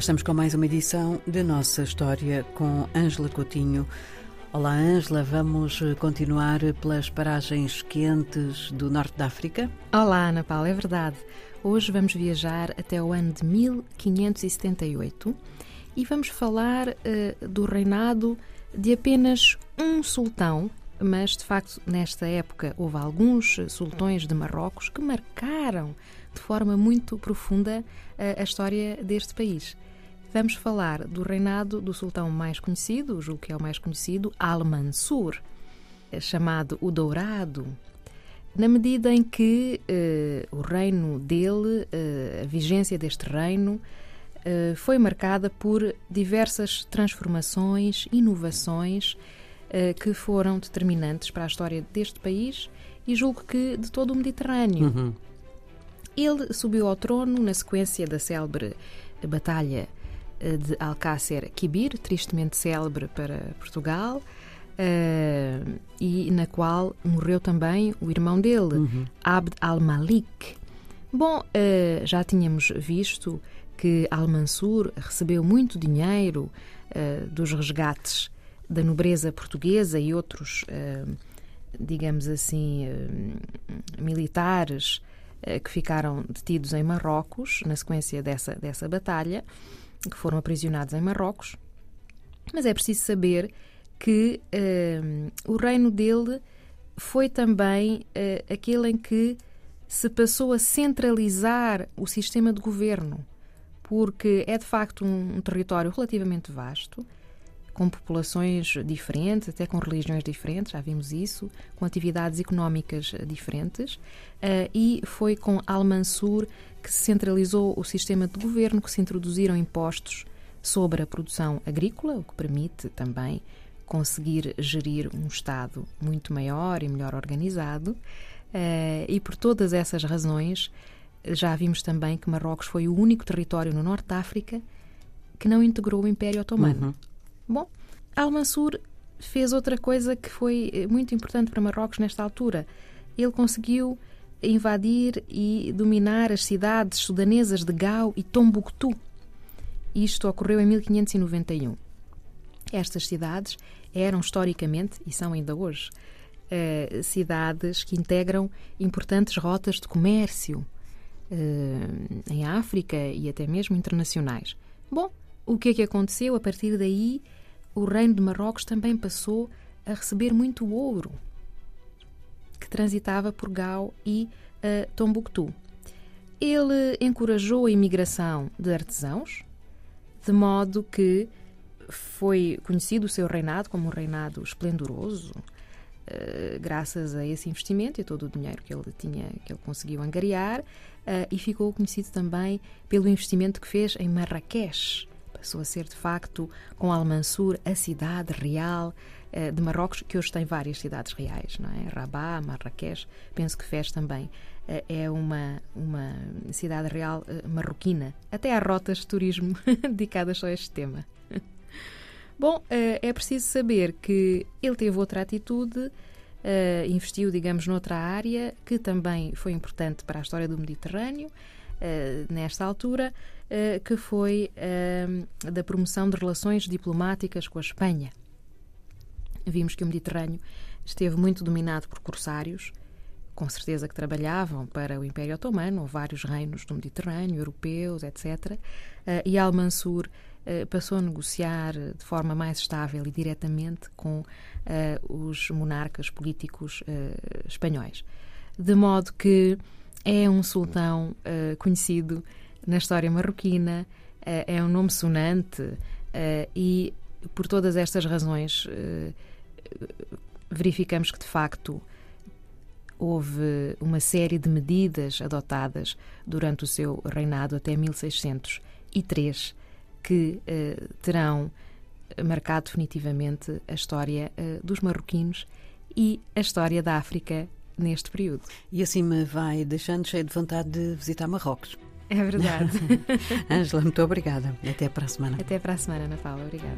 estamos com mais uma edição de Nossa História com Ângela Coutinho. Olá, Ângela. Vamos eh, continuar pelas paragens quentes do norte da África? Olá, Ana Paula, é verdade. Hoje vamos viajar até o ano de 1578 e vamos falar uh, do reinado de apenas um sultão, mas de facto nesta época houve alguns sultões de Marrocos que marcaram de forma muito profunda uh, a história deste país. Vamos falar do reinado do sultão mais conhecido, julgo que é o mais conhecido, Al-Mansur, chamado o Dourado, na medida em que uh, o reino dele, uh, a vigência deste reino, uh, foi marcada por diversas transformações, inovações que foram determinantes para a história deste país e julgo que de todo o Mediterrâneo. Uhum. Ele subiu ao trono na sequência da célebre Batalha de Alcácer Quibir, tristemente célebre para Portugal, uh, e na qual morreu também o irmão dele, uhum. Abd al-Malik. Bom, uh, já tínhamos visto que Al-Mansur recebeu muito dinheiro uh, dos resgates da nobreza portuguesa e outros, digamos assim, militares que ficaram detidos em Marrocos na sequência dessa, dessa batalha que foram aprisionados em Marrocos. Mas é preciso saber que uh, o reino dele foi também uh, aquele em que se passou a centralizar o sistema de governo, porque é de facto um, um território relativamente vasto, com populações diferentes, até com religiões diferentes, já vimos isso, com atividades económicas diferentes, uh, e foi com Al-Mansur que se centralizou o sistema de governo, que se introduziram impostos sobre a produção agrícola, o que permite também conseguir gerir um Estado muito maior e melhor organizado. Uh, e por todas essas razões, já vimos também que Marrocos foi o único território no norte da África que não integrou o Império Otomano. Uhum. Bom, Al-Mansur fez outra coisa que foi eh, muito importante para Marrocos nesta altura. Ele conseguiu invadir e dominar as cidades sudanesas de Gao e Tombuctu. Isto ocorreu em 1591. Estas cidades eram historicamente, e são ainda hoje, uh, cidades que integram importantes rotas de comércio uh, em África e até mesmo internacionais. Bom, o que é que aconteceu? A partir daí, o reino de Marrocos também passou a receber muito ouro transitava por Gao e uh, Tombuctu. Ele encorajou a imigração de artesãos, de modo que foi conhecido o seu reinado como um reinado esplendoroso, uh, graças a esse investimento e todo o dinheiro que ele tinha, que ele conseguiu angariar, uh, e ficou conhecido também pelo investimento que fez em Marrakech, passou a ser de facto, com Al-Mansur, a cidade real uh, de Marrocos, que hoje tem várias cidades reais, não é? Rabat, Marrakech, penso que Fez também uh, é uma, uma cidade real uh, marroquina. Até há rotas de turismo dedicadas só a este tema. Bom, é preciso saber que ele teve outra atitude, investiu, digamos, noutra área que também foi importante para a história do Mediterrâneo, nesta altura, eh, que foi ehm, da promoção de relações diplomáticas com a Espanha. Vimos que o Mediterrâneo esteve muito dominado por corsários, com certeza que trabalhavam para o Império Otomano, ou vários reinos do Mediterrâneo, europeus, etc. Eh, e Al-Mansur eh, passou a negociar de forma mais estável e diretamente com os monarcas políticos espanhóis. De modo que é um sultão conhecido na história marroquina, eh, é um nome sonante eh, e, por todas estas razões, verificamos que, de facto, houve uma série de medidas adotadas durante o seu reinado até 1603 que terão marcado definitivamente a história dos marroquinos e a história da África neste período. E assim me vai deixando cheio de vontade de visitar Marrocos. É verdade. Ângela, muito obrigada. Até para a semana. Até para a semana, Ana Paula. Obrigada.